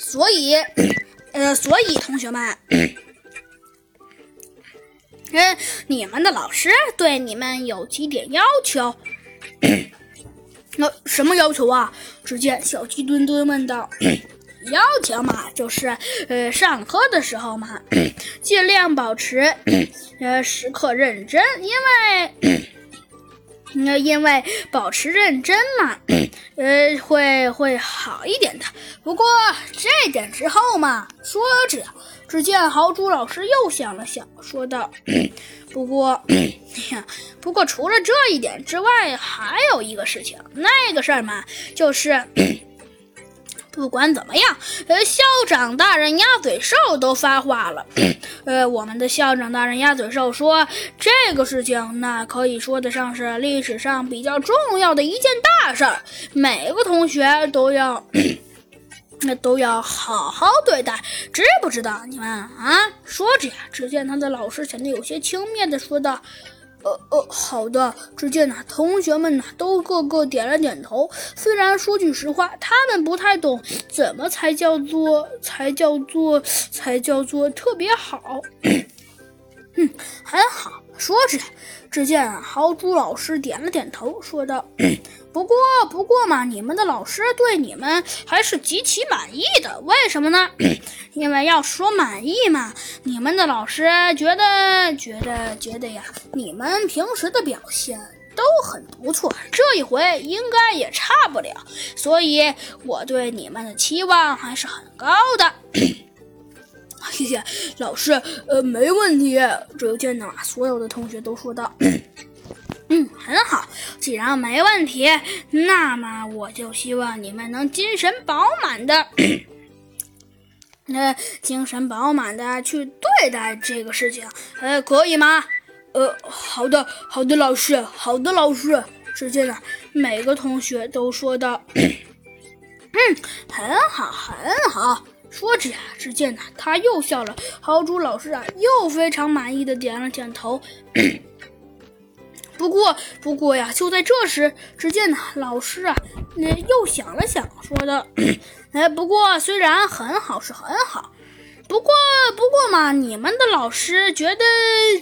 所以，呃，所以同学们，嗯，你们的老师对你们有几点要求。那 什么要求啊？只见小鸡墩墩问道。要求嘛，就是呃，上课的时候嘛，尽量保持呃时刻认真，因为那因为保持认真嘛，呃，会会好一点的。不过这点之后嘛，说着，只见豪猪老师又想了想，说道：“ 不过，不过除了这一点之外，还有一个事情，那个事儿嘛，就是。”不管怎么样，呃，校长大人鸭嘴兽都发话了。呃，我们的校长大人鸭嘴兽说，这个事情那可以说得上是历史上比较重要的一件大事儿，每个同学都要 那都要好好对待，知不知道？你们啊？说着呀，只见他的老师显得有些轻蔑的说道。呃呃，好的。只见呢，同学们呢都个个点了点头。虽然说句实话，他们不太懂怎么才叫做才叫做才叫做特别好。嗯，很好。说着，只见豪猪老师点了点头，说道：“不过，不过嘛，你们的老师对你们还是极其满意的。为什么呢？因为要说满意嘛，你们的老师觉得觉得觉得呀，你们平时的表现都很不错，这一回应该也差不了。所以，我对你们的期望还是很高的。”谢谢老师，呃，没问题。只见呢，所有的同学都说道：“ 嗯，很好。既然没问题，那么我就希望你们能精神饱满的，呃，精神饱满的去对待这个事情，呃，可以吗？呃，好的，好的，老师，好的，老师。”只见呢，每个同学都说道：“ 嗯，很好，很好。”说着呀，只见呢，他又笑了。豪猪老师啊，又非常满意的点了点头。不过，不过呀，就在这时，只见呢，老师啊，那又想了想，说道：“ 哎，不过虽然很好是很好，不过不过嘛，你们的老师觉得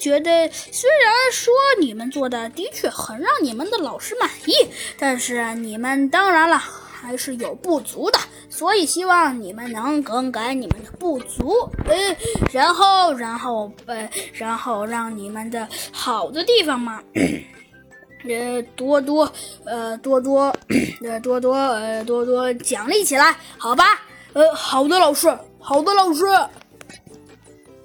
觉得，虽然说你们做的的确很让你们的老师满意，但是你们当然了。”还是有不足的，所以希望你们能更改你们的不足，呃，然后，然后，呃，然后让你们的好的地方嘛，呃，多多，呃，多多，呃，多多，呃，多多奖励起来，好吧？呃，好的，老师，好的，老师。